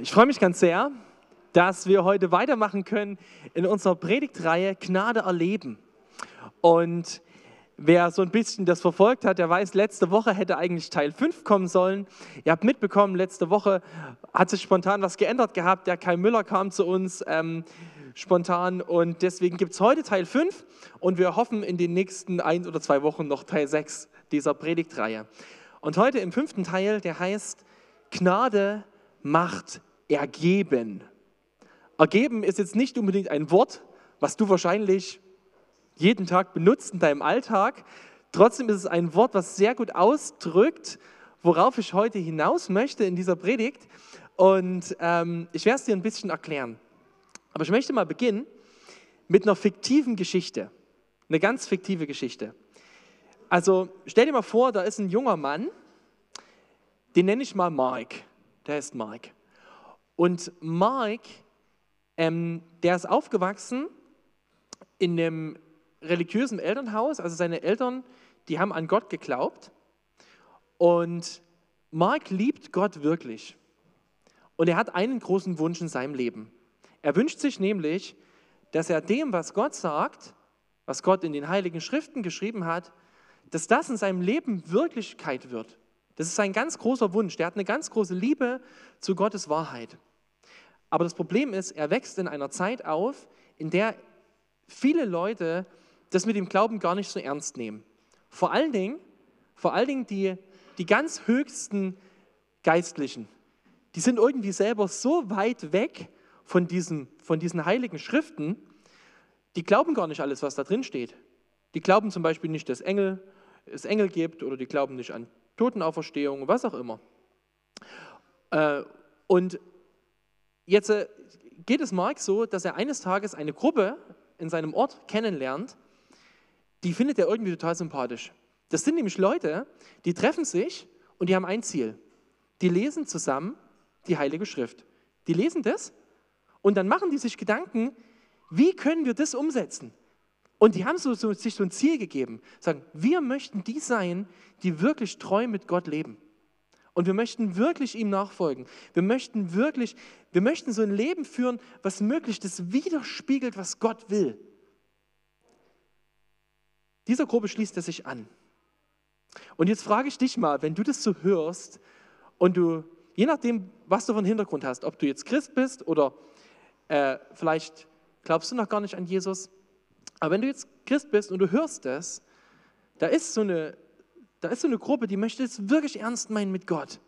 Ich freue mich ganz sehr, dass wir heute weitermachen können in unserer Predigtreihe Gnade erleben. Und wer so ein bisschen das verfolgt hat, der weiß, letzte Woche hätte eigentlich Teil 5 kommen sollen. Ihr habt mitbekommen, letzte Woche hat sich spontan was geändert gehabt. Der Kai Müller kam zu uns ähm, spontan und deswegen gibt es heute Teil 5 und wir hoffen in den nächsten ein oder zwei Wochen noch Teil 6 dieser Predigtreihe. Und heute im fünften Teil, der heißt Gnade macht ergeben. Ergeben ist jetzt nicht unbedingt ein Wort, was du wahrscheinlich jeden Tag benutzt in deinem Alltag. Trotzdem ist es ein Wort, was sehr gut ausdrückt, worauf ich heute hinaus möchte in dieser Predigt. Und ähm, ich werde es dir ein bisschen erklären. Aber ich möchte mal beginnen mit einer fiktiven Geschichte. Eine ganz fiktive Geschichte. Also stell dir mal vor, da ist ein junger Mann, den nenne ich mal Mark. Der ist Mark. Und Mark, ähm, der ist aufgewachsen in einem religiösen Elternhaus. Also seine Eltern, die haben an Gott geglaubt. Und Mark liebt Gott wirklich. Und er hat einen großen Wunsch in seinem Leben. Er wünscht sich nämlich, dass er dem, was Gott sagt, was Gott in den heiligen Schriften geschrieben hat, dass das in seinem Leben Wirklichkeit wird. Das ist sein ganz großer Wunsch. Der hat eine ganz große Liebe zu Gottes Wahrheit. Aber das Problem ist, er wächst in einer Zeit auf, in der viele Leute das mit dem Glauben gar nicht so ernst nehmen. Vor allen Dingen, vor allen Dingen die, die ganz höchsten Geistlichen, die sind irgendwie selber so weit weg von diesen, von diesen heiligen Schriften, die glauben gar nicht alles, was da drin steht. Die glauben zum Beispiel nicht, dass Engel, es Engel gibt oder die glauben nicht an Totenauferstehung, was auch immer. Äh, und jetzt äh, geht es Mark so, dass er eines Tages eine Gruppe in seinem Ort kennenlernt, die findet er irgendwie total sympathisch. Das sind nämlich Leute, die treffen sich und die haben ein Ziel. Die lesen zusammen die Heilige Schrift. Die lesen das und dann machen die sich Gedanken, wie können wir das umsetzen? Und die haben so, so, sich so ein Ziel gegeben, sagen, wir möchten die sein, die wirklich treu mit Gott leben. Und wir möchten wirklich ihm nachfolgen. Wir möchten wirklich, wir möchten so ein Leben führen, was möglichst das widerspiegelt, was Gott will. Dieser Gruppe schließt er sich an. Und jetzt frage ich dich mal, wenn du das so hörst und du, je nachdem, was du von Hintergrund hast, ob du jetzt Christ bist oder äh, vielleicht glaubst du noch gar nicht an Jesus, aber wenn du jetzt Christ bist und du hörst das, da ist so eine, da ist so eine Gruppe, die möchte es wirklich ernst meinen mit Gott.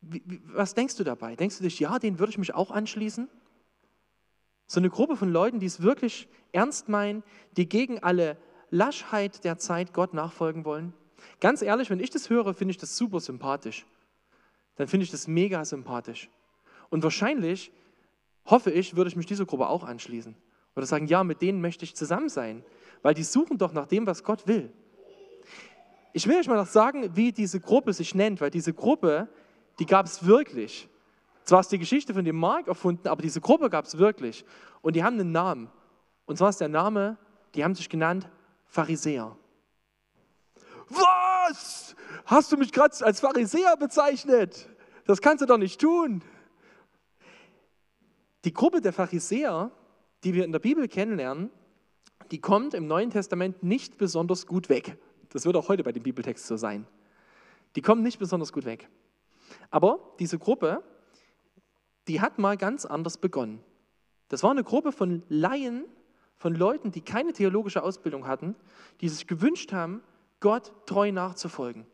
Wie, wie, was denkst du dabei? Denkst du dich, ja, den würde ich mich auch anschließen? So eine Gruppe von Leuten, die es wirklich ernst meinen, die gegen alle Laschheit der Zeit Gott nachfolgen wollen. Ganz ehrlich, wenn ich das höre, finde ich das super sympathisch. Dann finde ich das mega sympathisch. Und wahrscheinlich, hoffe ich, würde ich mich dieser Gruppe auch anschließen. Oder sagen, ja, mit denen möchte ich zusammen sein, weil die suchen doch nach dem, was Gott will. Ich will euch mal noch sagen, wie diese Gruppe sich nennt, weil diese Gruppe, die gab es wirklich. Zwar ist die Geschichte von dem Mark erfunden, aber diese Gruppe gab es wirklich. Und die haben einen Namen. Und zwar ist der Name, die haben sich genannt Pharisäer. Was? Hast du mich gerade als Pharisäer bezeichnet? Das kannst du doch nicht tun. Die Gruppe der Pharisäer, die wir in der Bibel kennenlernen, die kommt im Neuen Testament nicht besonders gut weg. Das wird auch heute bei dem Bibeltext so sein. Die kommen nicht besonders gut weg. Aber diese Gruppe, die hat mal ganz anders begonnen. Das war eine Gruppe von Laien, von Leuten, die keine theologische Ausbildung hatten, die sich gewünscht haben, Gott treu nachzufolgen.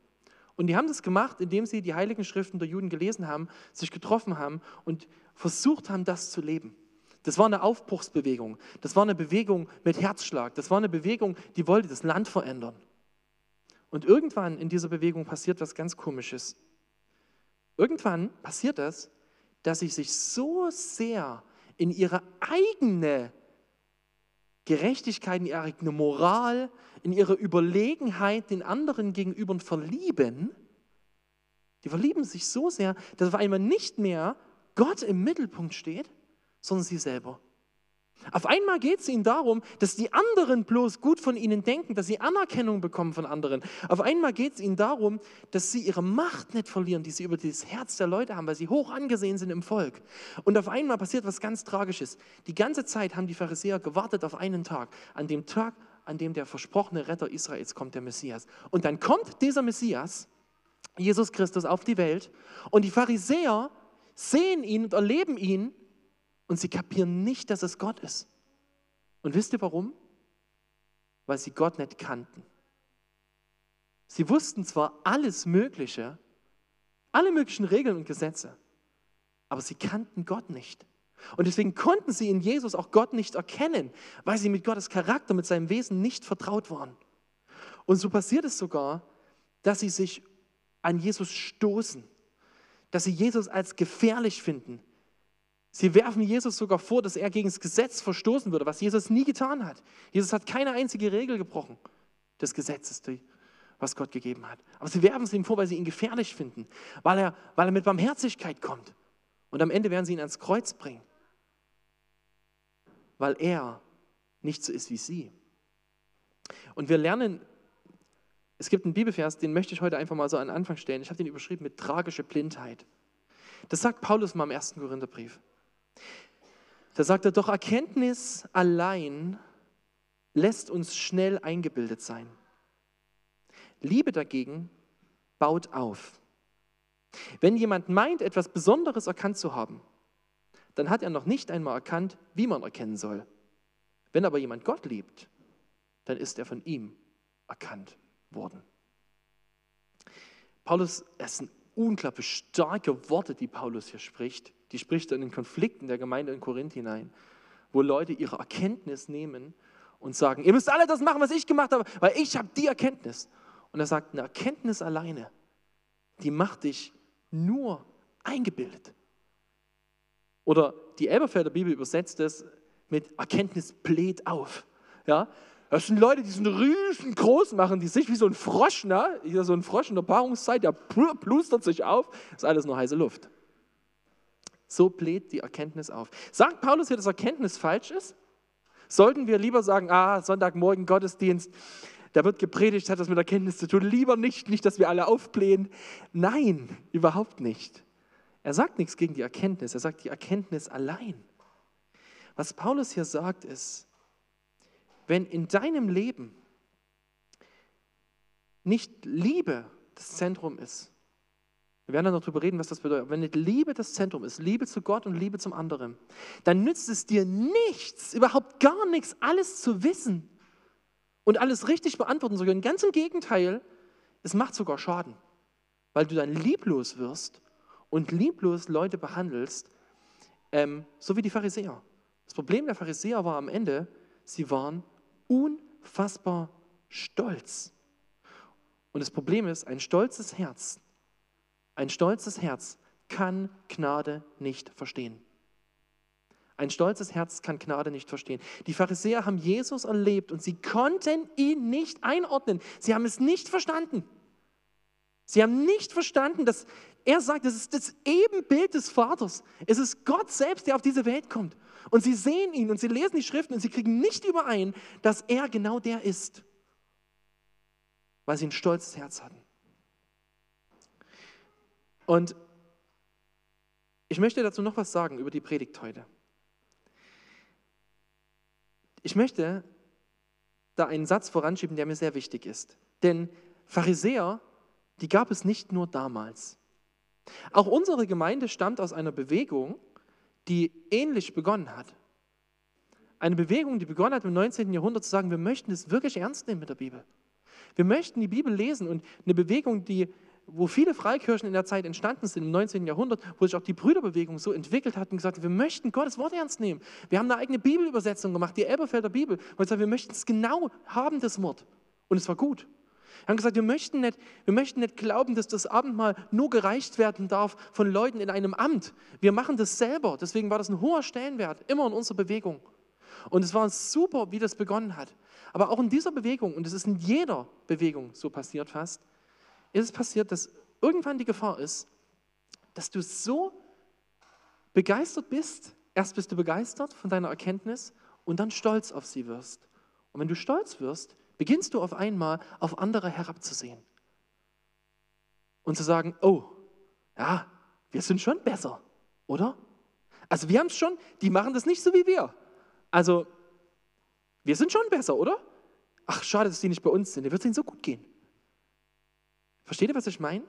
Und die haben das gemacht, indem sie die heiligen Schriften der Juden gelesen haben, sich getroffen haben und versucht haben, das zu leben. Das war eine Aufbruchsbewegung. Das war eine Bewegung mit Herzschlag. Das war eine Bewegung, die wollte das Land verändern. Und irgendwann in dieser Bewegung passiert was ganz Komisches. Irgendwann passiert das, dass sie sich so sehr in ihre eigene Gerechtigkeit, in ihre eigene Moral, in ihre Überlegenheit den anderen gegenüber verlieben, die verlieben sich so sehr, dass auf einmal nicht mehr Gott im Mittelpunkt steht, sondern sie selber. Auf einmal geht es ihnen darum, dass die anderen bloß gut von ihnen denken, dass sie Anerkennung bekommen von anderen. Auf einmal geht es ihnen darum, dass sie ihre Macht nicht verlieren, die sie über das Herz der Leute haben, weil sie hoch angesehen sind im Volk. Und auf einmal passiert was ganz Tragisches. Die ganze Zeit haben die Pharisäer gewartet auf einen Tag, an dem Tag, an dem der versprochene Retter Israels kommt, der Messias. Und dann kommt dieser Messias, Jesus Christus, auf die Welt und die Pharisäer sehen ihn und erleben ihn und sie kapieren nicht, dass es Gott ist. Und wisst ihr warum? Weil sie Gott nicht kannten. Sie wussten zwar alles Mögliche, alle möglichen Regeln und Gesetze, aber sie kannten Gott nicht. Und deswegen konnten sie in Jesus auch Gott nicht erkennen, weil sie mit Gottes Charakter, mit seinem Wesen nicht vertraut waren. Und so passiert es sogar, dass sie sich an Jesus stoßen, dass sie Jesus als gefährlich finden, Sie werfen Jesus sogar vor, dass er gegen das Gesetz verstoßen würde, was Jesus nie getan hat. Jesus hat keine einzige Regel gebrochen des Gesetzes, was Gott gegeben hat. Aber sie werfen es ihm vor, weil sie ihn gefährlich finden, weil er, weil er mit Barmherzigkeit kommt. Und am Ende werden sie ihn ans Kreuz bringen, weil er nicht so ist wie sie. Und wir lernen, es gibt einen Bibelvers, den möchte ich heute einfach mal so an den Anfang stellen. Ich habe den überschrieben mit tragische Blindheit. Das sagt Paulus mal im ersten Korintherbrief. Da sagt er, doch Erkenntnis allein lässt uns schnell eingebildet sein. Liebe dagegen baut auf. Wenn jemand meint, etwas Besonderes erkannt zu haben, dann hat er noch nicht einmal erkannt, wie man erkennen soll. Wenn aber jemand Gott liebt, dann ist er von ihm erkannt worden. Paulus, es sind unglaublich starke Worte, die Paulus hier spricht die spricht in den Konflikten der Gemeinde in Korinth hinein, wo Leute ihre Erkenntnis nehmen und sagen, ihr müsst alle das machen, was ich gemacht habe, weil ich habe die Erkenntnis. Und er sagt, eine Erkenntnis alleine, die macht dich nur eingebildet. Oder die Elberfelder Bibel übersetzt es mit Erkenntnis bläht auf. Ja? Das sind Leute, die sind riesengroß machen, die sich wie so ein Frosch, ne? so ein Frosch in der Paarungszeit, der plustert sich auf, das ist alles nur heiße Luft. So bläht die Erkenntnis auf. Sagt Paulus hier, dass Erkenntnis falsch ist? Sollten wir lieber sagen, ah, Sonntagmorgen Gottesdienst, da wird gepredigt, hat das mit Erkenntnis zu tun. Lieber nicht, nicht, dass wir alle aufblähen. Nein, überhaupt nicht. Er sagt nichts gegen die Erkenntnis, er sagt die Erkenntnis allein. Was Paulus hier sagt ist, wenn in deinem Leben nicht Liebe das Zentrum ist, wir werden dann noch darüber reden, was das bedeutet. Wenn nicht Liebe das Zentrum ist, Liebe zu Gott und Liebe zum anderen, dann nützt es dir nichts, überhaupt gar nichts, alles zu wissen und alles richtig beantworten zu können. Ganz im Gegenteil, es macht sogar Schaden, weil du dann lieblos wirst und lieblos Leute behandelst, ähm, so wie die Pharisäer. Das Problem der Pharisäer war am Ende, sie waren unfassbar stolz. Und das Problem ist, ein stolzes Herz ein stolzes Herz kann Gnade nicht verstehen. Ein stolzes Herz kann Gnade nicht verstehen. Die Pharisäer haben Jesus erlebt und sie konnten ihn nicht einordnen. Sie haben es nicht verstanden. Sie haben nicht verstanden, dass er sagt, es ist das Ebenbild des Vaters. Es ist Gott selbst, der auf diese Welt kommt. Und sie sehen ihn und sie lesen die Schriften und sie kriegen nicht überein, dass er genau der ist, weil sie ein stolzes Herz hatten. Und ich möchte dazu noch was sagen über die Predigt heute. Ich möchte da einen Satz voranschieben, der mir sehr wichtig ist. Denn Pharisäer, die gab es nicht nur damals. Auch unsere Gemeinde stammt aus einer Bewegung, die ähnlich begonnen hat. Eine Bewegung, die begonnen hat im 19. Jahrhundert zu sagen, wir möchten es wirklich ernst nehmen mit der Bibel. Wir möchten die Bibel lesen und eine Bewegung, die wo viele Freikirchen in der Zeit entstanden sind, im 19. Jahrhundert, wo sich auch die Brüderbewegung so entwickelt hat und gesagt hat, wir möchten Gottes Wort ernst nehmen. Wir haben eine eigene Bibelübersetzung gemacht, die Elberfelder Bibel, wir sagen, wir möchten es genau haben, das Wort. Und es war gut. Wir haben gesagt, wir möchten, nicht, wir möchten nicht glauben, dass das Abendmahl nur gereicht werden darf von Leuten in einem Amt. Wir machen das selber. Deswegen war das ein hoher Stellenwert, immer in unserer Bewegung. Und es war super, wie das begonnen hat. Aber auch in dieser Bewegung, und es ist in jeder Bewegung so passiert fast, ist es passiert, dass irgendwann die Gefahr ist, dass du so begeistert bist, erst bist du begeistert von deiner Erkenntnis und dann stolz auf sie wirst. Und wenn du stolz wirst, beginnst du auf einmal auf andere herabzusehen. Und zu sagen, oh, ja, wir sind schon besser, oder? Also wir haben es schon, die machen das nicht so wie wir. Also wir sind schon besser, oder? Ach, schade, dass die nicht bei uns sind. Da wird es ihnen so gut gehen. Versteht ihr, was ich meine?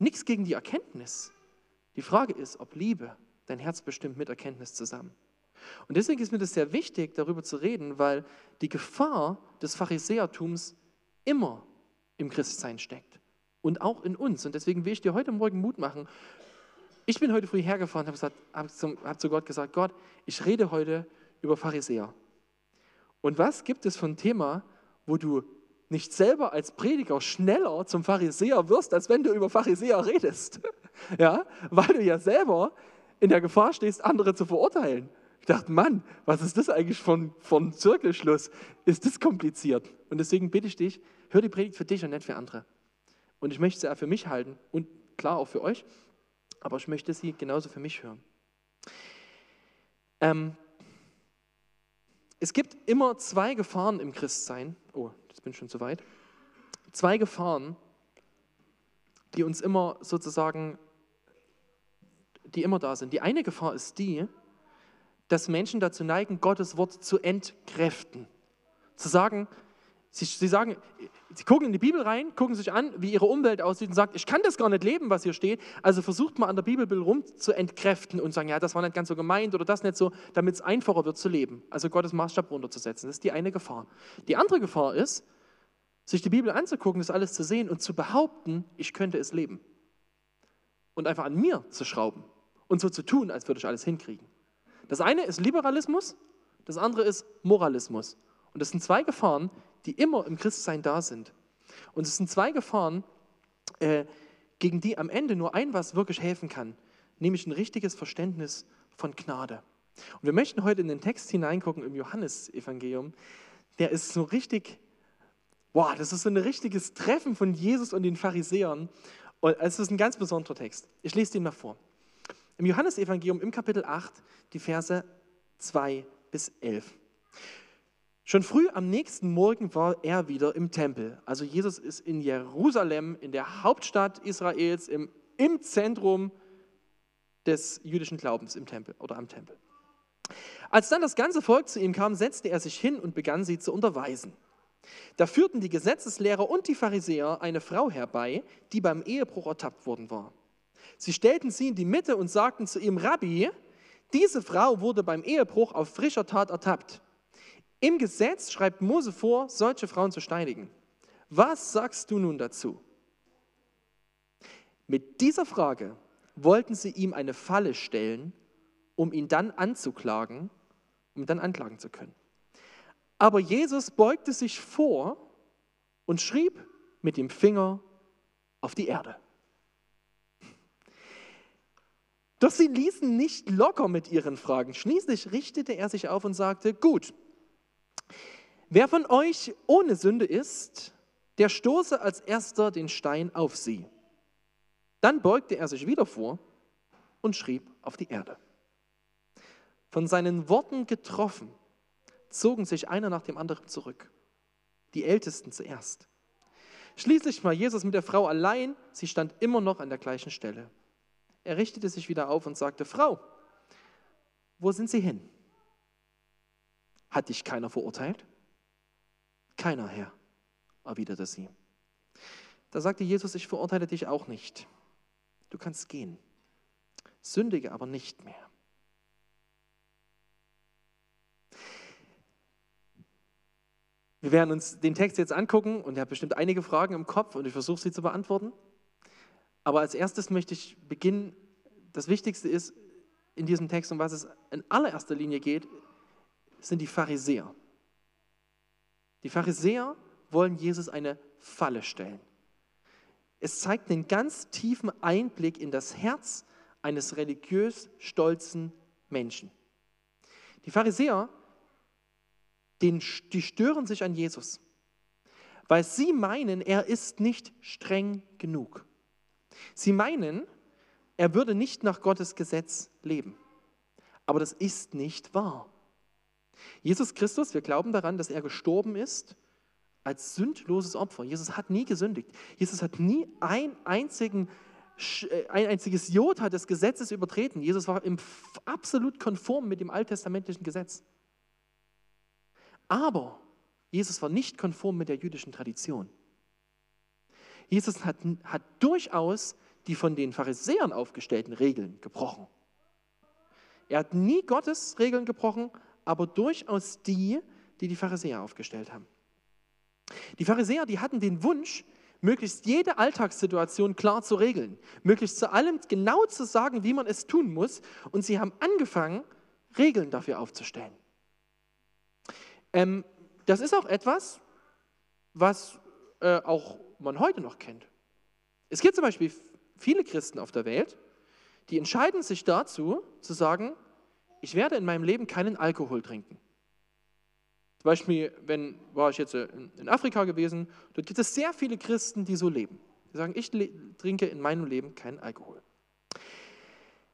Nichts gegen die Erkenntnis. Die Frage ist, ob Liebe dein Herz bestimmt mit Erkenntnis zusammen. Und deswegen ist mir das sehr wichtig, darüber zu reden, weil die Gefahr des Pharisäertums immer im Christsein steckt und auch in uns. Und deswegen will ich dir heute Morgen Mut machen. Ich bin heute früh hergefahren und habe hab hab zu Gott gesagt, Gott, ich rede heute über Pharisäer. Und was gibt es für ein Thema, wo du nicht selber als Prediger schneller zum Pharisäer wirst, als wenn du über Pharisäer redest? Ja, weil du ja selber in der Gefahr stehst, andere zu verurteilen. Ich dachte, Mann, was ist das eigentlich von, von Zirkelschluss? Ist das kompliziert? Und deswegen bitte ich dich, hör die Predigt für dich und nicht für andere. Und ich möchte sie auch für mich halten und klar auch für euch, aber ich möchte sie genauso für mich hören. Ähm, es gibt immer zwei Gefahren im Christsein. Oh, das bin schon zu weit. Zwei Gefahren, die uns immer sozusagen, die immer da sind. Die eine Gefahr ist die, dass Menschen dazu neigen, Gottes Wort zu entkräften. Zu sagen, sie, sie sagen, sie gucken in die Bibel rein, gucken sich an, wie ihre Umwelt aussieht und sagen, ich kann das gar nicht leben, was hier steht. Also versucht man an der Bibel rum zu entkräften und sagen, ja, das war nicht ganz so gemeint oder das nicht so, damit es einfacher wird zu leben. Also Gottes Maßstab runterzusetzen. Das ist die eine Gefahr. Die andere Gefahr ist, sich die Bibel anzugucken, das alles zu sehen und zu behaupten, ich könnte es leben. Und einfach an mir zu schrauben und so zu tun, als würde ich alles hinkriegen. Das eine ist Liberalismus, das andere ist Moralismus. Und das sind zwei Gefahren, die immer im Christsein da sind. Und es sind zwei Gefahren, äh, gegen die am Ende nur ein was wirklich helfen kann, nämlich ein richtiges Verständnis von Gnade. Und wir möchten heute in den Text hineingucken im Johannesevangelium. Der ist so richtig, wow, das ist so ein richtiges Treffen von Jesus und den Pharisäern. Und es ist ein ganz besonderer Text. Ich lese den mal vor. Im Johannesevangelium im Kapitel 8, die Verse 2 bis 11. Schon früh am nächsten Morgen war er wieder im Tempel. Also Jesus ist in Jerusalem, in der Hauptstadt Israels, im, im Zentrum des jüdischen Glaubens im Tempel oder am Tempel. Als dann das ganze Volk zu ihm kam, setzte er sich hin und begann sie zu unterweisen. Da führten die Gesetzeslehrer und die Pharisäer eine Frau herbei, die beim Ehebruch ertappt worden war. Sie stellten sie in die Mitte und sagten zu ihm, Rabbi, diese Frau wurde beim Ehebruch auf frischer Tat ertappt. Im Gesetz schreibt Mose vor, solche Frauen zu steinigen. Was sagst du nun dazu? Mit dieser Frage wollten sie ihm eine Falle stellen, um ihn dann anzuklagen, um ihn dann anklagen zu können. Aber Jesus beugte sich vor und schrieb mit dem Finger auf die Erde. Doch sie ließen nicht locker mit ihren Fragen. Schließlich richtete er sich auf und sagte, gut, Wer von euch ohne Sünde ist, der stoße als erster den Stein auf sie. Dann beugte er sich wieder vor und schrieb auf die Erde. Von seinen Worten getroffen, zogen sich einer nach dem anderen zurück. Die Ältesten zuerst. Schließlich war Jesus mit der Frau allein, sie stand immer noch an der gleichen Stelle. Er richtete sich wieder auf und sagte, Frau, wo sind Sie hin? Hat dich keiner verurteilt? Keiner, Herr, erwiderte sie. Da sagte Jesus, ich verurteile dich auch nicht. Du kannst gehen. Sündige aber nicht mehr. Wir werden uns den Text jetzt angucken und ihr habt bestimmt einige Fragen im Kopf und ich versuche sie zu beantworten. Aber als erstes möchte ich beginnen. Das Wichtigste ist in diesem Text, um was es in allererster Linie geht, sind die Pharisäer. Die Pharisäer wollen Jesus eine Falle stellen. Es zeigt einen ganz tiefen Einblick in das Herz eines religiös stolzen Menschen. Die Pharisäer, die stören sich an Jesus, weil sie meinen, er ist nicht streng genug. Sie meinen, er würde nicht nach Gottes Gesetz leben. Aber das ist nicht wahr. Jesus Christus, wir glauben daran, dass er gestorben ist als sündloses Opfer. Jesus hat nie gesündigt. Jesus hat nie ein, einzigen, äh, ein einziges Jota des Gesetzes übertreten. Jesus war im, absolut konform mit dem alttestamentlichen Gesetz. Aber Jesus war nicht konform mit der jüdischen Tradition. Jesus hat, hat durchaus die von den Pharisäern aufgestellten Regeln gebrochen. Er hat nie Gottes Regeln gebrochen, aber durchaus die, die die Pharisäer aufgestellt haben. Die Pharisäer, die hatten den Wunsch, möglichst jede Alltagssituation klar zu regeln, möglichst zu allem genau zu sagen, wie man es tun muss. Und sie haben angefangen, Regeln dafür aufzustellen. Ähm, das ist auch etwas, was äh, auch man heute noch kennt. Es gibt zum Beispiel viele Christen auf der Welt, die entscheiden sich dazu, zu sagen, ich werde in meinem Leben keinen Alkohol trinken. Zum Beispiel, wenn war ich jetzt äh, in Afrika gewesen, dort gibt es sehr viele Christen, die so leben. Die sagen, ich trinke in meinem Leben keinen Alkohol.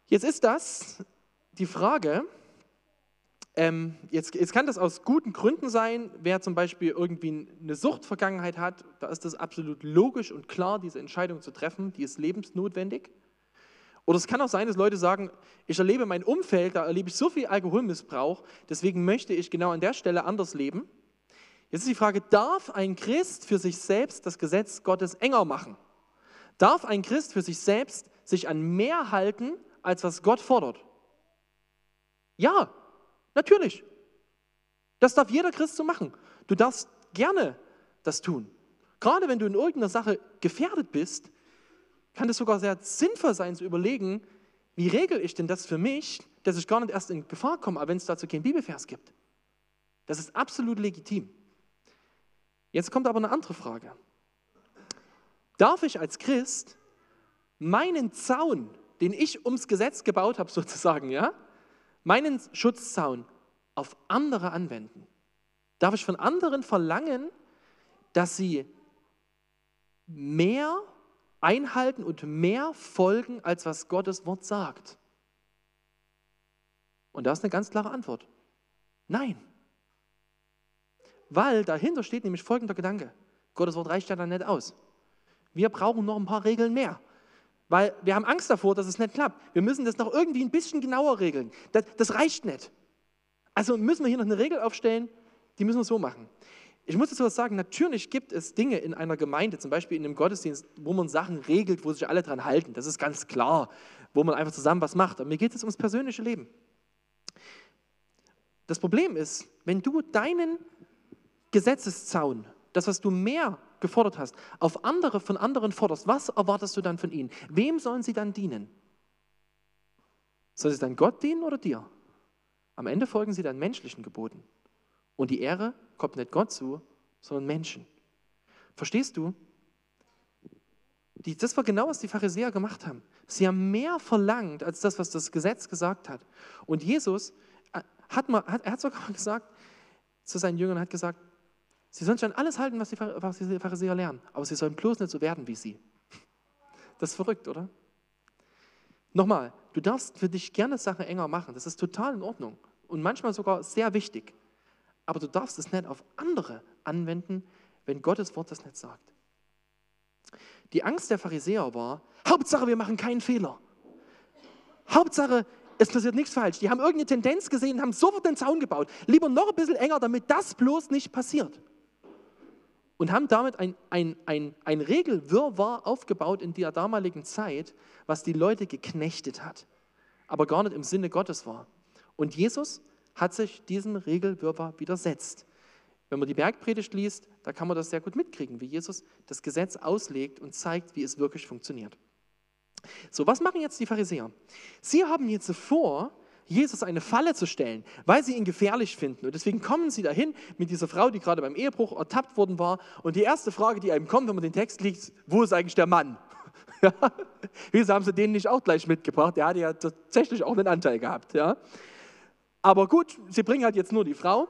Jetzt ist das die Frage, ähm, jetzt, jetzt, kann das aus guten Gründen sein. Wer zum Beispiel irgendwie eine Suchtvergangenheit hat, da ist das absolut logisch und klar, diese Entscheidung zu treffen, die ist lebensnotwendig. Oder es kann auch sein, dass Leute sagen, ich erlebe mein Umfeld, da erlebe ich so viel Alkoholmissbrauch, deswegen möchte ich genau an der Stelle anders leben. Jetzt ist die Frage, darf ein Christ für sich selbst das Gesetz Gottes enger machen? Darf ein Christ für sich selbst sich an mehr halten, als was Gott fordert? Ja, Natürlich. Das darf jeder Christ so machen. Du darfst gerne das tun. Gerade wenn du in irgendeiner Sache gefährdet bist, kann es sogar sehr sinnvoll sein zu überlegen, wie regel ich denn das für mich, dass ich gar nicht erst in Gefahr komme, wenn es dazu keinen Bibelvers gibt. Das ist absolut legitim. Jetzt kommt aber eine andere Frage. Darf ich als Christ meinen Zaun, den ich ums Gesetz gebaut habe, sozusagen, ja, meinen Schutzzaun auf andere anwenden? Darf ich von anderen verlangen, dass sie mehr einhalten und mehr folgen, als was Gottes Wort sagt? Und da ist eine ganz klare Antwort. Nein. Weil dahinter steht nämlich folgender Gedanke. Gottes Wort reicht ja dann nicht aus. Wir brauchen noch ein paar Regeln mehr. Weil wir haben Angst davor, dass es nicht klappt. Wir müssen das noch irgendwie ein bisschen genauer regeln. Das, das reicht nicht. Also müssen wir hier noch eine Regel aufstellen, die müssen wir so machen. Ich muss dazu was sagen, natürlich gibt es Dinge in einer Gemeinde, zum Beispiel in einem Gottesdienst, wo man Sachen regelt, wo sich alle dran halten. Das ist ganz klar, wo man einfach zusammen was macht. Aber mir geht es ums persönliche Leben. Das Problem ist, wenn du deinen Gesetzeszaun, das, was du mehr gefordert hast, auf andere von anderen forderst, was erwartest du dann von ihnen? Wem sollen sie dann dienen? Soll sie dann Gott dienen oder dir? Am Ende folgen sie dann menschlichen Geboten. Und die Ehre kommt nicht Gott zu, sondern Menschen. Verstehst du? Die, das war genau, was die Pharisäer gemacht haben. Sie haben mehr verlangt als das, was das Gesetz gesagt hat. Und Jesus äh, hat, mal, hat, er hat sogar gesagt zu seinen Jüngern, hat gesagt, Sie sollen schon alles halten, was die, Pharisäer lernen, aber sie sollen bloß nicht so werden wie sie. Das ist verrückt, oder? Nochmal, du darfst für dich gerne Sachen enger machen, das ist total in Ordnung und manchmal sogar sehr wichtig. Aber du darfst es nicht auf andere anwenden, wenn Gottes Wort das nicht sagt. Die Angst der Pharisäer war, Hauptsache, wir machen keinen Fehler. Hauptsache, es passiert nichts falsch. Die haben irgendeine Tendenz gesehen und haben sofort den Zaun gebaut. Lieber noch ein bisschen enger, damit das bloß nicht passiert und haben damit ein, ein, ein, ein Regelwirrwarr aufgebaut in der damaligen Zeit, was die Leute geknechtet hat, aber gar nicht im Sinne Gottes war. Und Jesus hat sich diesem Regelwirrwarr widersetzt. Wenn man die Bergpredigt liest, da kann man das sehr gut mitkriegen, wie Jesus das Gesetz auslegt und zeigt, wie es wirklich funktioniert. So, was machen jetzt die Pharisäer? Sie haben jetzt vor, Jesus eine Falle zu stellen, weil sie ihn gefährlich finden. Und deswegen kommen sie dahin mit dieser Frau, die gerade beim Ehebruch ertappt worden war. Und die erste Frage, die einem kommt, wenn man den Text liest, wo ist eigentlich der Mann? Ja? Wieso haben sie den nicht auch gleich mitgebracht? Der hatte ja tatsächlich auch einen Anteil gehabt. Ja? Aber gut, sie bringen halt jetzt nur die Frau.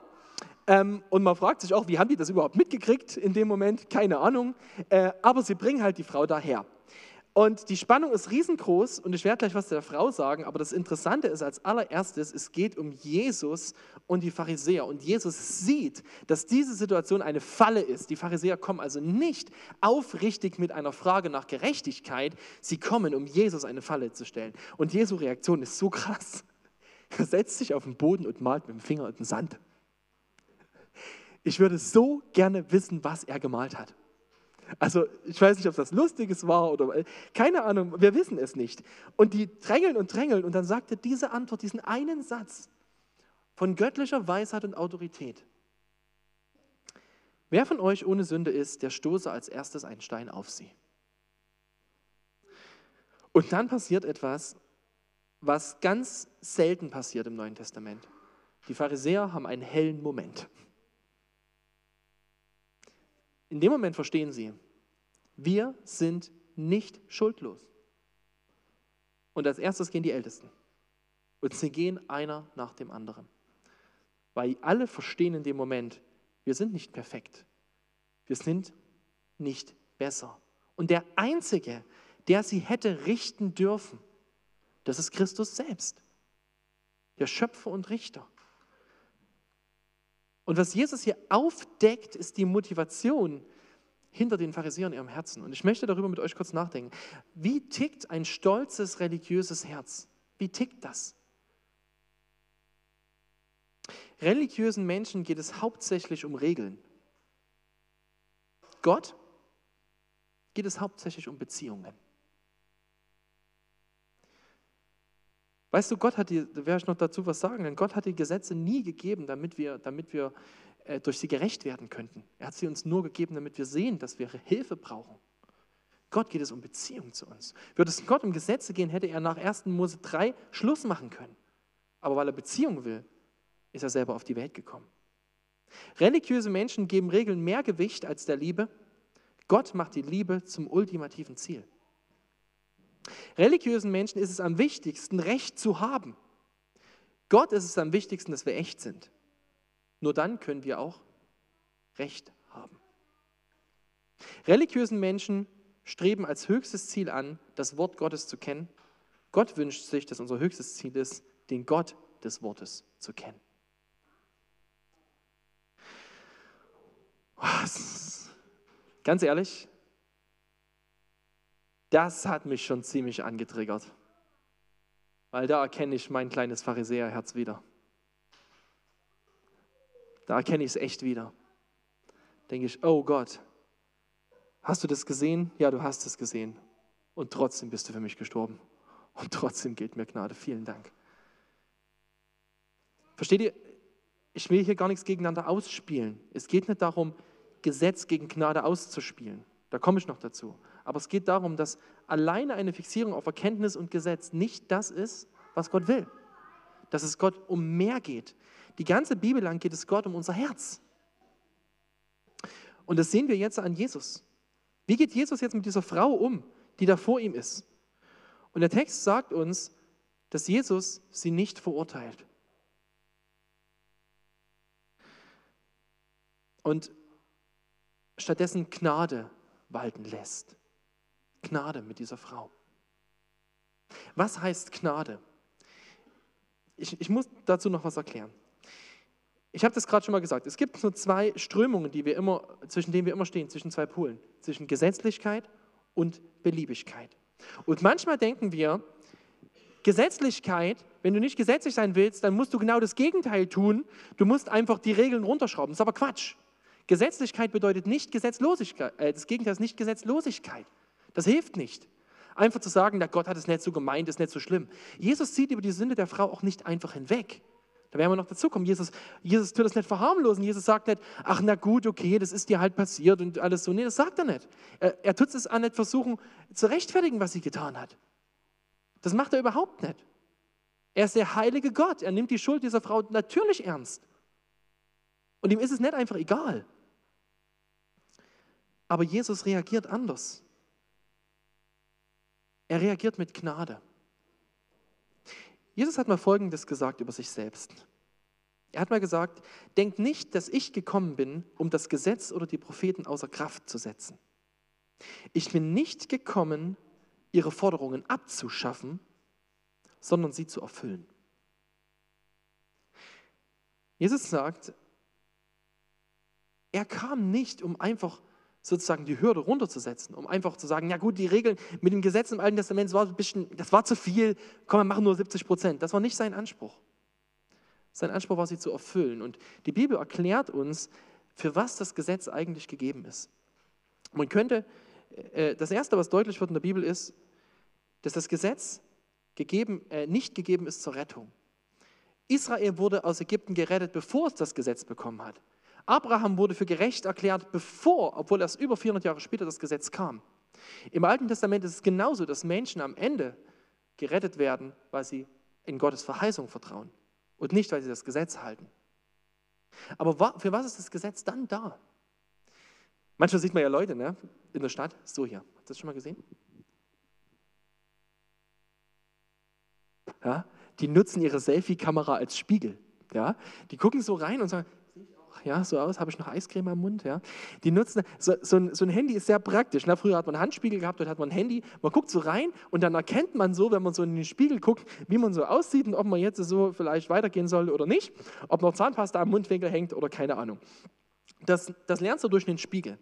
Ähm, und man fragt sich auch, wie haben die das überhaupt mitgekriegt in dem Moment? Keine Ahnung. Äh, aber sie bringen halt die Frau daher. Und die Spannung ist riesengroß und ich werde gleich was der Frau sagen, aber das Interessante ist als allererstes, es geht um Jesus und die Pharisäer. Und Jesus sieht, dass diese Situation eine Falle ist. Die Pharisäer kommen also nicht aufrichtig mit einer Frage nach Gerechtigkeit, sie kommen, um Jesus eine Falle zu stellen. Und Jesu Reaktion ist so krass. Er setzt sich auf den Boden und malt mit dem Finger in den Sand. Ich würde so gerne wissen, was er gemalt hat. Also ich weiß nicht, ob das Lustiges war oder keine Ahnung, wir wissen es nicht. Und die drängeln und drängeln und dann sagt er diese Antwort, diesen einen Satz von göttlicher Weisheit und Autorität. Wer von euch ohne Sünde ist, der stoße als erstes einen Stein auf sie. Und dann passiert etwas, was ganz selten passiert im Neuen Testament. Die Pharisäer haben einen hellen Moment. In dem Moment verstehen sie, wir sind nicht schuldlos. Und als erstes gehen die Ältesten. Und sie gehen einer nach dem anderen. Weil alle verstehen in dem Moment, wir sind nicht perfekt. Wir sind nicht besser. Und der Einzige, der sie hätte richten dürfen, das ist Christus selbst. Der Schöpfer und Richter. Und was Jesus hier aufdeckt, ist die Motivation hinter den Pharisäern in ihrem Herzen. Und ich möchte darüber mit euch kurz nachdenken. Wie tickt ein stolzes religiöses Herz? Wie tickt das? Religiösen Menschen geht es hauptsächlich um Regeln. Gott geht es hauptsächlich um Beziehungen. Weißt du, Gott hat die, da werde ich noch dazu was sagen, denn Gott hat die Gesetze nie gegeben, damit wir, damit wir äh, durch sie gerecht werden könnten. Er hat sie uns nur gegeben, damit wir sehen, dass wir Hilfe brauchen. Gott geht es um Beziehung zu uns. Würde es Gott um Gesetze gehen, hätte er nach 1. Mose 3 Schluss machen können. Aber weil er Beziehung will, ist er selber auf die Welt gekommen. Religiöse Menschen geben Regeln mehr Gewicht als der Liebe. Gott macht die Liebe zum ultimativen Ziel. Religiösen Menschen ist es am wichtigsten, Recht zu haben. Gott ist es am wichtigsten, dass wir echt sind. Nur dann können wir auch Recht haben. Religiösen Menschen streben als höchstes Ziel an, das Wort Gottes zu kennen. Gott wünscht sich, dass unser höchstes Ziel ist, den Gott des Wortes zu kennen. Was? Ganz ehrlich, das hat mich schon ziemlich angetriggert. Weil da erkenne ich mein kleines Pharisäerherz wieder. Da erkenne ich es echt wieder. Denke ich, oh Gott, hast du das gesehen? Ja, du hast es gesehen. Und trotzdem bist du für mich gestorben. Und trotzdem gilt mir Gnade. Vielen Dank. Versteht ihr? Ich will hier gar nichts gegeneinander ausspielen. Es geht nicht darum, Gesetz gegen Gnade auszuspielen. Da komme ich noch dazu. Aber es geht darum, dass alleine eine Fixierung auf Erkenntnis und Gesetz nicht das ist, was Gott will. Dass es Gott um mehr geht. Die ganze Bibel lang geht es Gott um unser Herz. Und das sehen wir jetzt an Jesus. Wie geht Jesus jetzt mit dieser Frau um, die da vor ihm ist? Und der Text sagt uns, dass Jesus sie nicht verurteilt. Und stattdessen Gnade walten lässt. Gnade mit dieser Frau. Was heißt Gnade? Ich, ich muss dazu noch was erklären. Ich habe das gerade schon mal gesagt. Es gibt so zwei Strömungen, die wir immer, zwischen denen wir immer stehen, zwischen zwei Polen, zwischen Gesetzlichkeit und Beliebigkeit. Und manchmal denken wir, Gesetzlichkeit, wenn du nicht gesetzlich sein willst, dann musst du genau das Gegenteil tun. Du musst einfach die Regeln runterschrauben. Das ist aber Quatsch. Gesetzlichkeit bedeutet nicht Gesetzlosigkeit. Äh, das Gegenteil ist nicht Gesetzlosigkeit. Das hilft nicht. Einfach zu sagen, na Gott hat es nicht so gemeint, ist nicht so schlimm. Jesus zieht über die Sünde der Frau auch nicht einfach hinweg. Da werden wir noch dazu kommen. Jesus, Jesus tut das nicht verharmlosen. Jesus sagt nicht, ach na gut, okay, das ist dir halt passiert und alles so. Nee, das sagt er nicht. Er, er tut es auch nicht versuchen zu rechtfertigen, was sie getan hat. Das macht er überhaupt nicht. Er ist der heilige Gott. Er nimmt die Schuld dieser Frau natürlich ernst. Und ihm ist es nicht einfach egal. Aber Jesus reagiert anders. Er reagiert mit Gnade. Jesus hat mal Folgendes gesagt über sich selbst. Er hat mal gesagt, denkt nicht, dass ich gekommen bin, um das Gesetz oder die Propheten außer Kraft zu setzen. Ich bin nicht gekommen, ihre Forderungen abzuschaffen, sondern sie zu erfüllen. Jesus sagt, er kam nicht, um einfach sozusagen die Hürde runterzusetzen, um einfach zu sagen, ja gut, die Regeln mit dem Gesetz im Alten Testament, das war, ein bisschen, das war zu viel, komm, wir machen nur 70 Prozent. Das war nicht sein Anspruch. Sein Anspruch war, sie zu erfüllen. Und die Bibel erklärt uns, für was das Gesetz eigentlich gegeben ist. Man könnte, äh, das Erste, was deutlich wird in der Bibel, ist, dass das Gesetz gegeben, äh, nicht gegeben ist zur Rettung. Israel wurde aus Ägypten gerettet, bevor es das Gesetz bekommen hat. Abraham wurde für gerecht erklärt, bevor, obwohl erst über 400 Jahre später das Gesetz kam. Im Alten Testament ist es genauso, dass Menschen am Ende gerettet werden, weil sie in Gottes Verheißung vertrauen und nicht, weil sie das Gesetz halten. Aber für was ist das Gesetz dann da? Manchmal sieht man ja Leute ne, in der Stadt, so hier. Habt ihr das schon mal gesehen? Ja, die nutzen ihre Selfie-Kamera als Spiegel. Ja, die gucken so rein und sagen, ja, so aus, habe ich noch Eiscreme am Mund, ja. Die nutzen, so, so, ein, so ein Handy ist sehr praktisch. Ne? Früher hat man einen Handspiegel gehabt, heute hat man ein Handy. Man guckt so rein und dann erkennt man so, wenn man so in den Spiegel guckt, wie man so aussieht und ob man jetzt so vielleicht weitergehen soll oder nicht. Ob noch Zahnpasta am Mundwinkel hängt oder keine Ahnung. Das, das lernst du durch den Spiegel.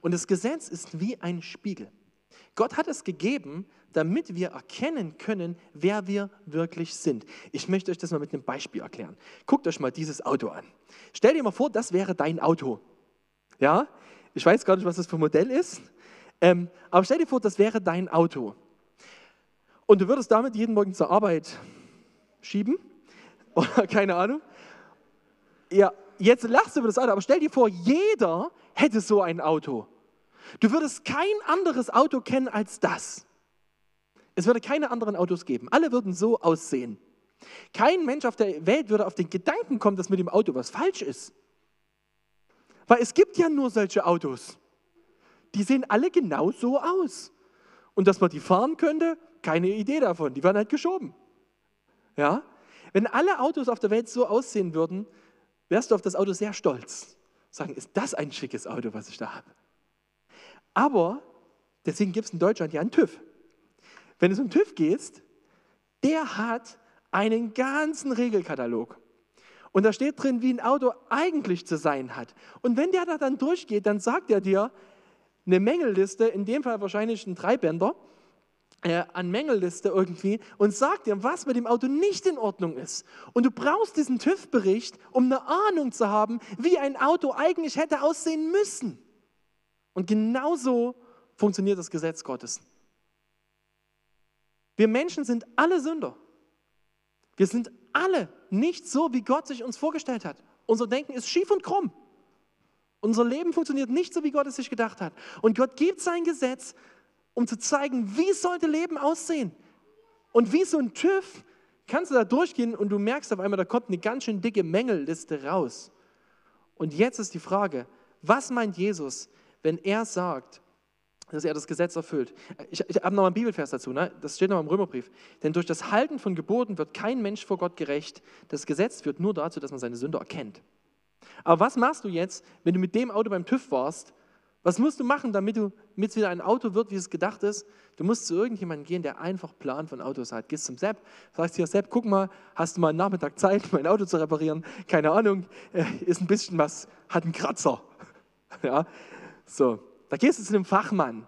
Und das Gesetz ist wie ein Spiegel. Gott hat es gegeben, damit wir erkennen können, wer wir wirklich sind. Ich möchte euch das mal mit einem Beispiel erklären. Guckt euch mal dieses Auto an. Stell dir mal vor, das wäre dein Auto. Ja, ich weiß gar nicht, was das für ein Modell ist, ähm, aber stell dir vor, das wäre dein Auto. Und du würdest damit jeden Morgen zur Arbeit schieben oder keine Ahnung. Ja, jetzt lachst du über das Auto, aber stell dir vor, jeder hätte so ein Auto. Du würdest kein anderes Auto kennen als das. Es würde keine anderen Autos geben. Alle würden so aussehen. Kein Mensch auf der Welt würde auf den Gedanken kommen, dass mit dem Auto was falsch ist. Weil es gibt ja nur solche Autos. Die sehen alle genau so aus. Und dass man die fahren könnte, keine Idee davon. Die werden halt geschoben. Ja? Wenn alle Autos auf der Welt so aussehen würden, wärst du auf das Auto sehr stolz. Sagen, ist das ein schickes Auto, was ich da habe? Aber deswegen gibt es in Deutschland ja einen TÜV. Wenn du zum TÜV gehst, der hat einen ganzen Regelkatalog. Und da steht drin, wie ein Auto eigentlich zu sein hat. Und wenn der da dann durchgeht, dann sagt er dir eine Mängelliste, in dem Fall wahrscheinlich ein Dreibänder, äh, an Mängelliste irgendwie und sagt dir, was mit dem Auto nicht in Ordnung ist. Und du brauchst diesen TÜV-Bericht, um eine Ahnung zu haben, wie ein Auto eigentlich hätte aussehen müssen. Und genauso funktioniert das Gesetz Gottes. Wir Menschen sind alle Sünder. Wir sind alle nicht so, wie Gott sich uns vorgestellt hat. Unser Denken ist schief und krumm. Unser Leben funktioniert nicht so, wie Gott es sich gedacht hat. Und Gott gibt sein Gesetz, um zu zeigen, wie sollte Leben aussehen. Und wie so ein TÜV kannst du da durchgehen und du merkst auf einmal, da kommt eine ganz schön dicke Mängelliste raus. Und jetzt ist die Frage, was meint Jesus, wenn er sagt, dass er das Gesetz erfüllt. Ich, ich habe noch einen Bibelvers dazu, ne? das steht noch im Römerbrief. Denn durch das Halten von Geboten wird kein Mensch vor Gott gerecht. Das Gesetz führt nur dazu, dass man seine Sünde erkennt. Aber was machst du jetzt, wenn du mit dem Auto beim TÜV warst? Was musst du machen, damit mit wieder ein Auto wird, wie es gedacht ist? Du musst zu irgendjemandem gehen, der einfach Plan von Autos hat. Gehst zum Sepp, sagst hier, Sepp, guck mal, hast du mal einen Nachmittag Zeit, mein Auto zu reparieren? Keine Ahnung, äh, ist ein bisschen was, hat einen Kratzer. Ja, so, da gehst du zu einem Fachmann.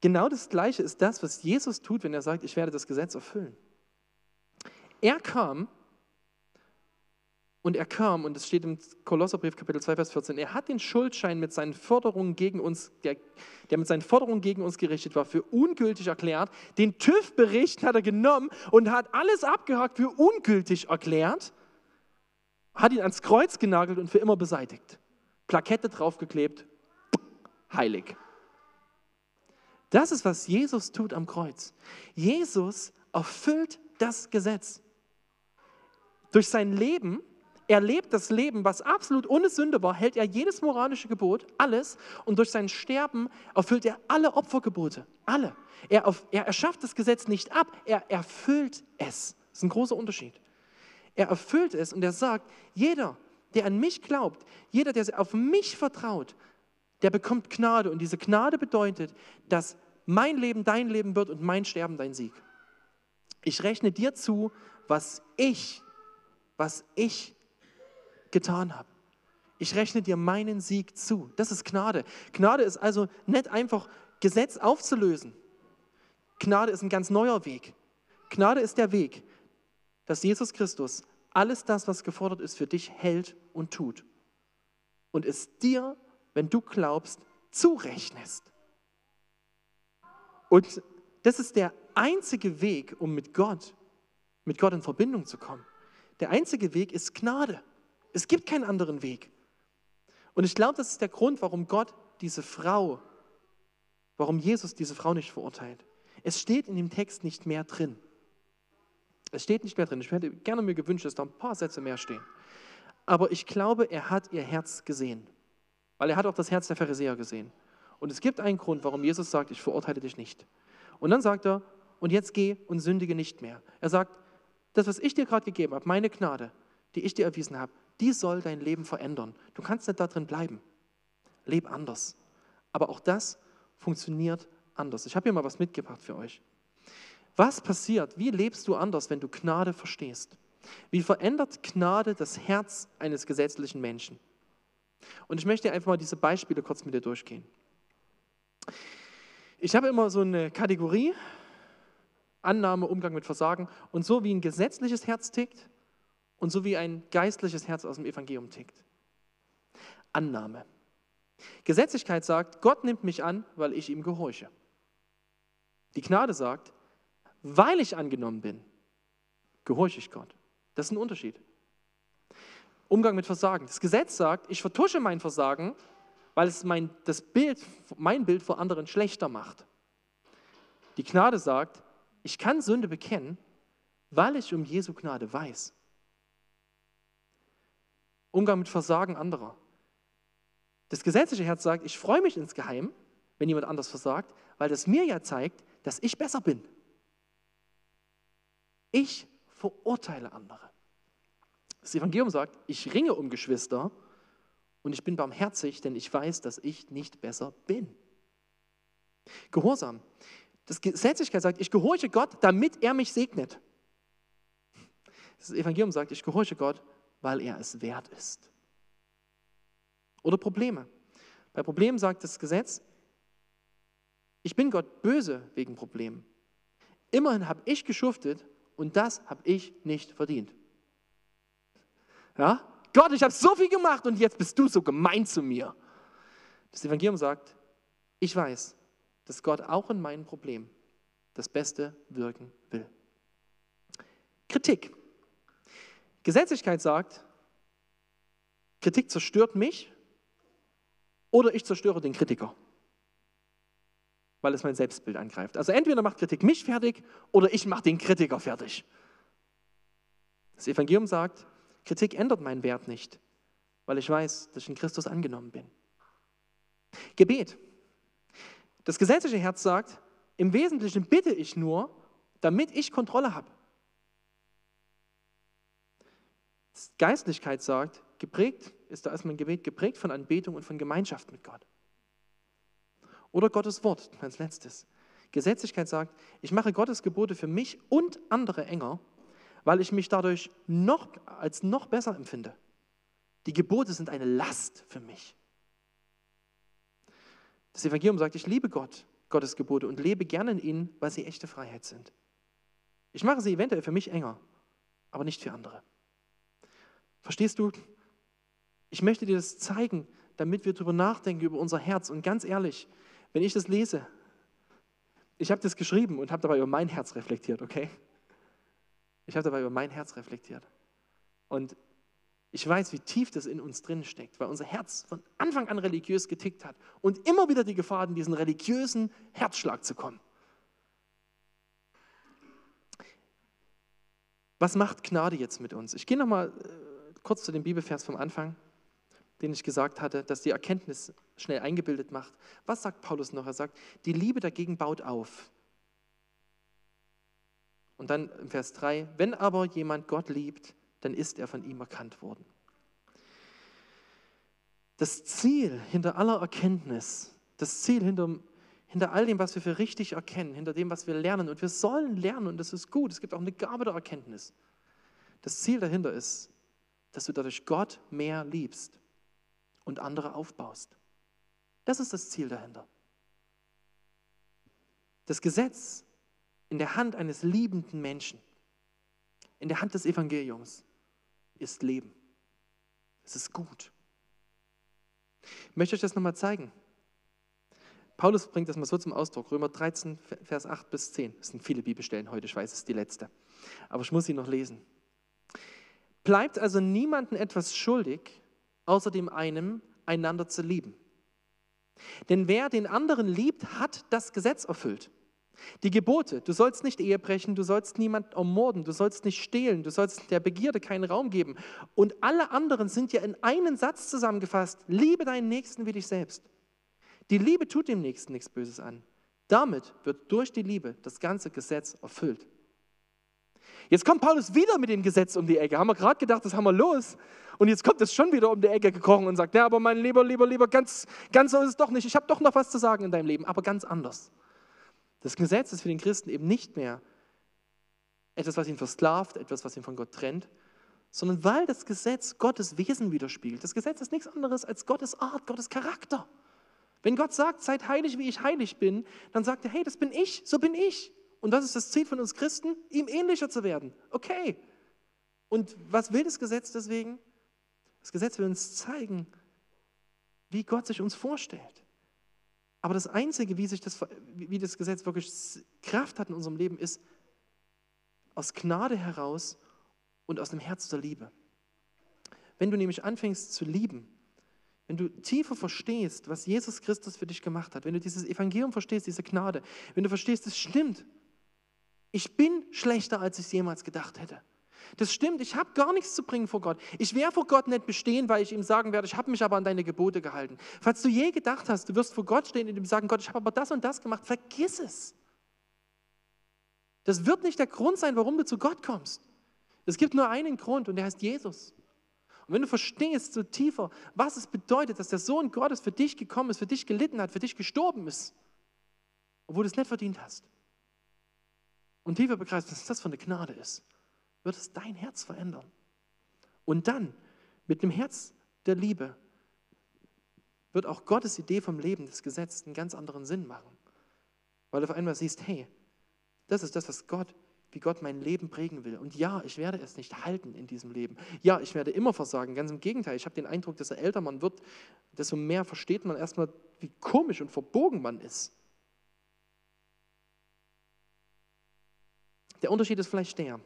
Genau das Gleiche ist das, was Jesus tut, wenn er sagt, ich werde das Gesetz erfüllen. Er kam und er kam, und es steht im Kolosserbrief Kapitel 2, Vers 14, er hat den Schuldschein mit seinen Forderungen gegen uns, der, der mit seinen Forderungen gegen uns gerichtet war, für ungültig erklärt. Den TÜV-Bericht hat er genommen und hat alles abgehakt für ungültig erklärt, hat ihn ans Kreuz genagelt und für immer beseitigt. Plakette draufgeklebt, heilig. Das ist, was Jesus tut am Kreuz. Jesus erfüllt das Gesetz. Durch sein Leben, er lebt das Leben, was absolut ohne Sünde war, hält er jedes moralische Gebot, alles, und durch sein Sterben erfüllt er alle Opfergebote, alle. Er, auf, er erschafft das Gesetz nicht ab, er erfüllt es. Das ist ein großer Unterschied. Er erfüllt es und er sagt, jeder, der an mich glaubt, jeder, der auf mich vertraut, der bekommt Gnade. Und diese Gnade bedeutet, dass mein Leben dein Leben wird und mein Sterben dein Sieg. Ich rechne dir zu, was ich, was ich getan habe. Ich rechne dir meinen Sieg zu. Das ist Gnade. Gnade ist also nicht einfach Gesetz aufzulösen. Gnade ist ein ganz neuer Weg. Gnade ist der Weg, dass Jesus Christus alles das, was gefordert ist, für dich hält und tut. Und es dir, wenn du glaubst, zurechnest. Und das ist der einzige Weg, um mit Gott, mit Gott in Verbindung zu kommen. Der einzige Weg ist Gnade. Es gibt keinen anderen Weg. Und ich glaube, das ist der Grund, warum Gott diese Frau, warum Jesus diese Frau nicht verurteilt. Es steht in dem Text nicht mehr drin. Es steht nicht mehr drin. Ich hätte gerne mir gewünscht, dass da ein paar Sätze mehr stehen. Aber ich glaube, er hat ihr Herz gesehen. Weil er hat auch das Herz der Pharisäer gesehen. Und es gibt einen Grund, warum Jesus sagt, ich verurteile dich nicht. Und dann sagt er, und jetzt geh und sündige nicht mehr. Er sagt, das, was ich dir gerade gegeben habe, meine Gnade, die ich dir erwiesen habe, die soll dein Leben verändern. Du kannst nicht da drin bleiben. Leb anders. Aber auch das funktioniert anders. Ich habe hier mal was mitgebracht für euch. Was passiert? Wie lebst du anders, wenn du Gnade verstehst? Wie verändert Gnade das Herz eines gesetzlichen Menschen? Und ich möchte einfach mal diese Beispiele kurz mit dir durchgehen. Ich habe immer so eine Kategorie, Annahme, Umgang mit Versagen. Und so wie ein gesetzliches Herz tickt und so wie ein geistliches Herz aus dem Evangelium tickt. Annahme. Gesetzlichkeit sagt, Gott nimmt mich an, weil ich ihm gehorche. Die Gnade sagt, weil ich angenommen bin, gehorche ich Gott. Das ist ein Unterschied. Umgang mit Versagen. Das Gesetz sagt, ich vertusche mein Versagen, weil es mein, das Bild, mein Bild vor anderen schlechter macht. Die Gnade sagt, ich kann Sünde bekennen, weil ich um Jesu Gnade weiß. Umgang mit Versagen anderer. Das gesetzliche Herz sagt, ich freue mich insgeheim, wenn jemand anders versagt, weil das mir ja zeigt, dass ich besser bin. Ich verurteile andere. Das Evangelium sagt, ich ringe um Geschwister und ich bin barmherzig, denn ich weiß, dass ich nicht besser bin. Gehorsam. Das Gesetzlichkeit sagt, ich gehorche Gott, damit er mich segnet. Das Evangelium sagt, ich gehorche Gott, weil er es wert ist. Oder Probleme. Bei Problemen sagt das Gesetz, ich bin Gott böse wegen Problemen. Immerhin habe ich geschuftet und das habe ich nicht verdient. Ja? Gott, ich habe so viel gemacht und jetzt bist du so gemein zu mir. Das Evangelium sagt, ich weiß, dass Gott auch in meinen Problemen das Beste wirken will. Kritik. Gesetzlichkeit sagt, Kritik zerstört mich oder ich zerstöre den Kritiker, weil es mein Selbstbild angreift. Also entweder macht Kritik mich fertig oder ich mache den Kritiker fertig. Das Evangelium sagt, Kritik ändert meinen Wert nicht, weil ich weiß, dass ich in Christus angenommen bin. Gebet. Das gesetzliche Herz sagt, im Wesentlichen bitte ich nur, damit ich Kontrolle habe. Geistlichkeit sagt, geprägt ist da erstmal ein Gebet geprägt von Anbetung und von Gemeinschaft mit Gott. Oder Gottes Wort als letztes. Gesetzlichkeit sagt, ich mache Gottes Gebote für mich und andere enger, weil ich mich dadurch noch als noch besser empfinde. Die Gebote sind eine Last für mich. Das Evangelium sagt, ich liebe Gott, Gottes Gebote und lebe gerne in ihnen, weil sie echte Freiheit sind. Ich mache sie eventuell für mich enger, aber nicht für andere. Verstehst du? Ich möchte dir das zeigen, damit wir darüber nachdenken, über unser Herz. Und ganz ehrlich, wenn ich das lese, ich habe das geschrieben und habe dabei über mein Herz reflektiert, okay? Ich habe dabei über mein Herz reflektiert. Und ich weiß, wie tief das in uns drin steckt, weil unser Herz von Anfang an religiös getickt hat und immer wieder die Gefahr, in diesen religiösen Herzschlag zu kommen. Was macht Gnade jetzt mit uns? Ich gehe nochmal äh, kurz zu dem Bibelvers vom Anfang, den ich gesagt hatte, dass die Erkenntnis schnell eingebildet macht. Was sagt Paulus noch? Er sagt, die Liebe dagegen baut auf. Und dann im Vers 3, wenn aber jemand Gott liebt, dann ist er von ihm erkannt worden. Das Ziel hinter aller Erkenntnis, das Ziel hinter, hinter all dem, was wir für richtig erkennen, hinter dem, was wir lernen. Und wir sollen lernen und das ist gut. Es gibt auch eine Gabe der Erkenntnis. Das Ziel dahinter ist, dass du dadurch Gott mehr liebst und andere aufbaust. Das ist das Ziel dahinter. Das Gesetz in der Hand eines liebenden Menschen, in der Hand des Evangeliums, ist Leben. Es ist gut. Ich möchte euch das nochmal zeigen. Paulus bringt das mal so zum Ausdruck. Römer 13, Vers 8 bis 10. Das sind viele Bibelstellen heute, ich weiß, es ist die letzte. Aber ich muss sie noch lesen. Bleibt also niemandem etwas schuldig, außer dem einen, einander zu lieben. Denn wer den anderen liebt, hat das Gesetz erfüllt. Die Gebote, du sollst nicht Ehe brechen, du sollst niemanden ermorden, du sollst nicht stehlen, du sollst der Begierde keinen Raum geben. Und alle anderen sind ja in einen Satz zusammengefasst, liebe deinen Nächsten wie dich selbst. Die Liebe tut dem Nächsten nichts Böses an. Damit wird durch die Liebe das ganze Gesetz erfüllt. Jetzt kommt Paulus wieder mit dem Gesetz um die Ecke. Haben wir gerade gedacht, das haben wir los. Und jetzt kommt es schon wieder um die Ecke gekrochen und sagt, ja, aber mein Lieber, lieber, lieber, ganz, ganz so ist es doch nicht. Ich habe doch noch was zu sagen in deinem Leben, aber ganz anders. Das Gesetz ist für den Christen eben nicht mehr etwas, was ihn versklavt, etwas, was ihn von Gott trennt, sondern weil das Gesetz Gottes Wesen widerspiegelt. Das Gesetz ist nichts anderes als Gottes Art, Gottes Charakter. Wenn Gott sagt, seid heilig, wie ich heilig bin, dann sagt er, hey, das bin ich, so bin ich. Und was ist das Ziel von uns Christen? Ihm ähnlicher zu werden. Okay. Und was will das Gesetz deswegen? Das Gesetz will uns zeigen, wie Gott sich uns vorstellt. Aber das Einzige, wie, sich das, wie das Gesetz wirklich Kraft hat in unserem Leben, ist aus Gnade heraus und aus dem Herz der Liebe. Wenn du nämlich anfängst zu lieben, wenn du tiefer verstehst, was Jesus Christus für dich gemacht hat, wenn du dieses Evangelium verstehst, diese Gnade, wenn du verstehst, es stimmt, ich bin schlechter, als ich es jemals gedacht hätte. Das stimmt, ich habe gar nichts zu bringen vor Gott. Ich werde vor Gott nicht bestehen, weil ich ihm sagen werde, ich habe mich aber an deine Gebote gehalten. Falls du je gedacht hast, du wirst vor Gott stehen und ihm sagen, Gott, ich habe aber das und das gemacht, vergiss es. Das wird nicht der Grund sein, warum du zu Gott kommst. Es gibt nur einen Grund und der heißt Jesus. Und wenn du verstehst so tiefer, was es bedeutet, dass der Sohn Gottes für dich gekommen ist, für dich gelitten hat, für dich gestorben ist, obwohl du es nicht verdient hast, und tiefer begreifst, was das für eine Gnade ist, wird es dein Herz verändern. Und dann, mit dem Herz der Liebe, wird auch Gottes Idee vom Leben, des Gesetzes, einen ganz anderen Sinn machen. Weil du auf einmal siehst, hey, das ist das, was Gott wie Gott mein Leben prägen will. Und ja, ich werde es nicht halten in diesem Leben. Ja, ich werde immer versagen. Ganz im Gegenteil, ich habe den Eindruck, dass er älter man wird, desto mehr versteht man erstmal, wie komisch und verbogen man ist. Der Unterschied ist vielleicht der,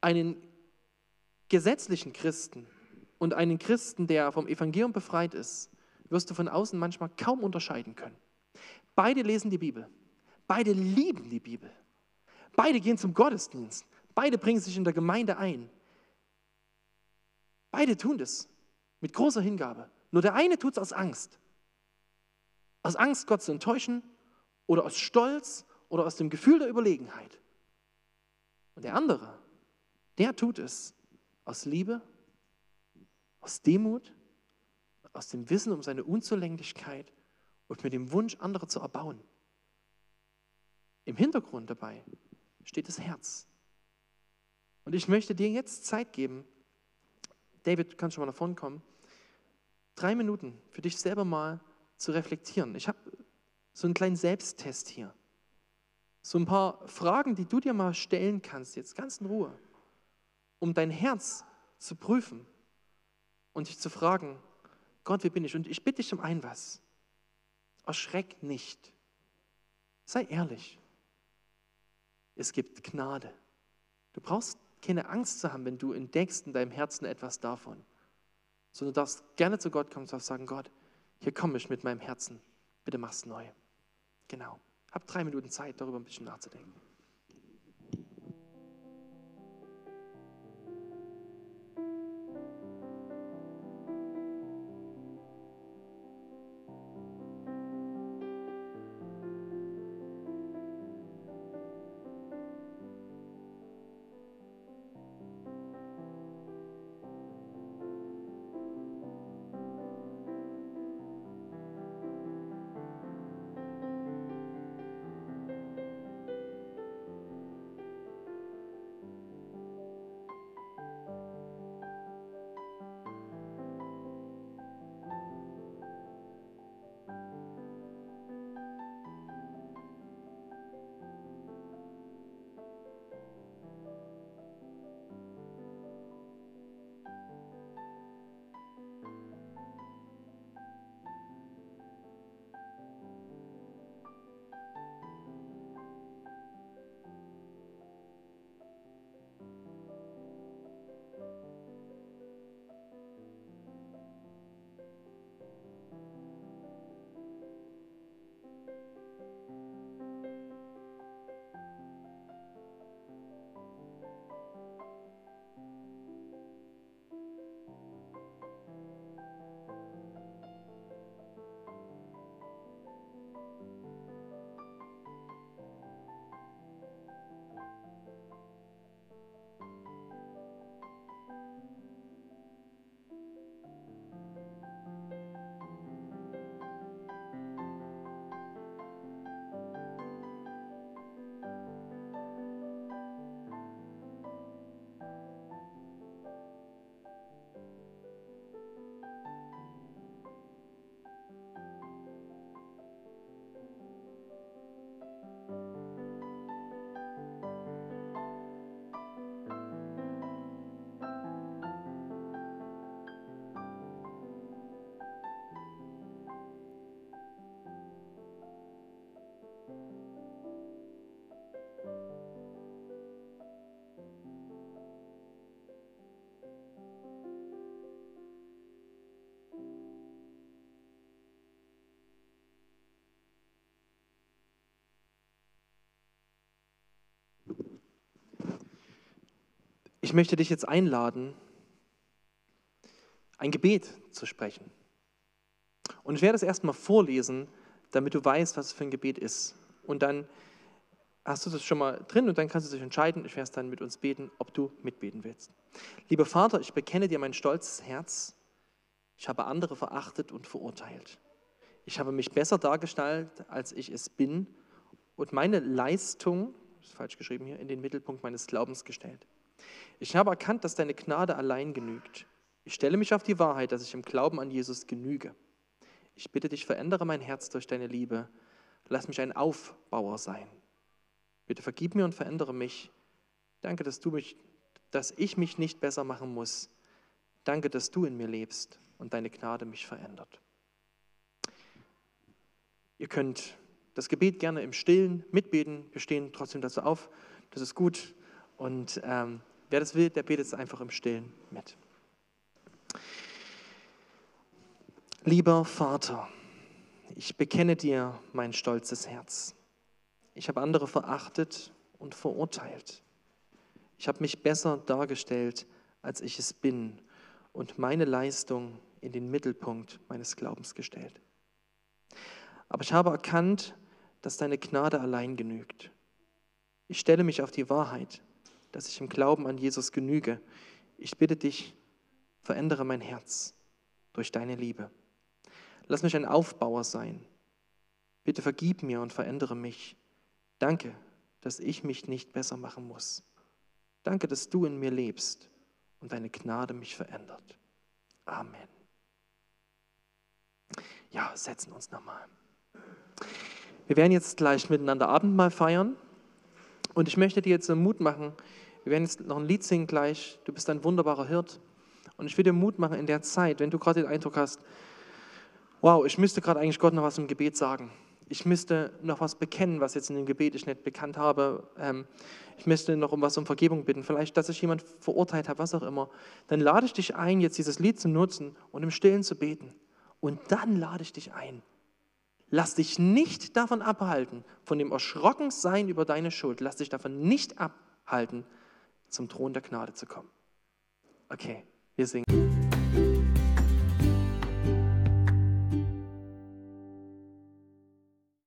einen gesetzlichen Christen und einen Christen, der vom Evangelium befreit ist, wirst du von außen manchmal kaum unterscheiden können. Beide lesen die Bibel. Beide lieben die Bibel. Beide gehen zum Gottesdienst. Beide bringen sich in der Gemeinde ein. Beide tun das mit großer Hingabe. Nur der eine tut es aus Angst. Aus Angst, Gott zu enttäuschen oder aus Stolz oder aus dem Gefühl der Überlegenheit. Und der andere, der tut es aus Liebe, aus Demut, aus dem Wissen um seine Unzulänglichkeit und mit dem Wunsch, andere zu erbauen. Im Hintergrund dabei steht das Herz. Und ich möchte dir jetzt Zeit geben. David, du kannst schon mal nach vorne kommen. Drei Minuten für dich selber mal zu reflektieren. Ich habe so einen kleinen Selbsttest hier. So ein paar Fragen, die du dir mal stellen kannst, jetzt ganz in Ruhe, um dein Herz zu prüfen und dich zu fragen, Gott, wie bin ich? Und ich bitte dich um ein was. Erschreck nicht. Sei ehrlich. Es gibt Gnade. Du brauchst keine Angst zu haben, wenn du entdeckst in deinem Herzen etwas davon, sondern du darfst gerne zu Gott kommen und sagen, Gott, hier komme ich mit meinem Herzen, bitte mach's neu. Genau. Hab drei Minuten Zeit, darüber ein bisschen nachzudenken. Ich möchte dich jetzt einladen, ein Gebet zu sprechen. Und ich werde es erstmal vorlesen, damit du weißt, was es für ein Gebet ist. Und dann hast du das schon mal drin und dann kannst du dich entscheiden, ich werde es dann mit uns beten, ob du mitbeten willst. Lieber Vater, ich bekenne dir mein stolzes Herz. Ich habe andere verachtet und verurteilt. Ich habe mich besser dargestellt, als ich es bin und meine Leistung, ist falsch geschrieben hier, in den Mittelpunkt meines Glaubens gestellt. Ich habe erkannt, dass deine Gnade allein genügt. Ich stelle mich auf die Wahrheit, dass ich im Glauben an Jesus genüge. Ich bitte dich, verändere mein Herz durch deine Liebe. Lass mich ein Aufbauer sein. Bitte vergib mir und verändere mich. Danke, dass, du mich, dass ich mich nicht besser machen muss. Danke, dass du in mir lebst und deine Gnade mich verändert. Ihr könnt das Gebet gerne im Stillen mitbeten. Wir stehen trotzdem dazu auf. Das ist gut. Und ähm, wer das will, der betet es einfach im Stillen mit. Lieber Vater, ich bekenne dir mein stolzes Herz. Ich habe andere verachtet und verurteilt. Ich habe mich besser dargestellt, als ich es bin und meine Leistung in den Mittelpunkt meines Glaubens gestellt. Aber ich habe erkannt, dass deine Gnade allein genügt. Ich stelle mich auf die Wahrheit, dass ich im Glauben an Jesus genüge. Ich bitte dich, verändere mein Herz durch deine Liebe. Lass mich ein Aufbauer sein. Bitte vergib mir und verändere mich. Danke, dass ich mich nicht besser machen muss. Danke, dass du in mir lebst und deine Gnade mich verändert. Amen. Ja, setzen uns nochmal. Wir werden jetzt gleich miteinander Abendmahl feiern und ich möchte dir jetzt Mut machen. Wir werden jetzt noch ein Lied singen gleich. Du bist ein wunderbarer Hirt. Und ich will dir Mut machen in der Zeit, wenn du gerade den Eindruck hast, wow, ich müsste gerade eigentlich Gott noch was im Gebet sagen. Ich müsste noch was bekennen, was jetzt in dem Gebet ich nicht bekannt habe. Ähm, ich müsste noch um was um Vergebung bitten. Vielleicht, dass ich jemand verurteilt habe, was auch immer. Dann lade ich dich ein, jetzt dieses Lied zu nutzen und im Stillen zu beten. Und dann lade ich dich ein, Lass dich nicht davon abhalten, von dem Erschrockensein über deine Schuld. Lass dich davon nicht abhalten, zum Thron der Gnade zu kommen. Okay, wir singen.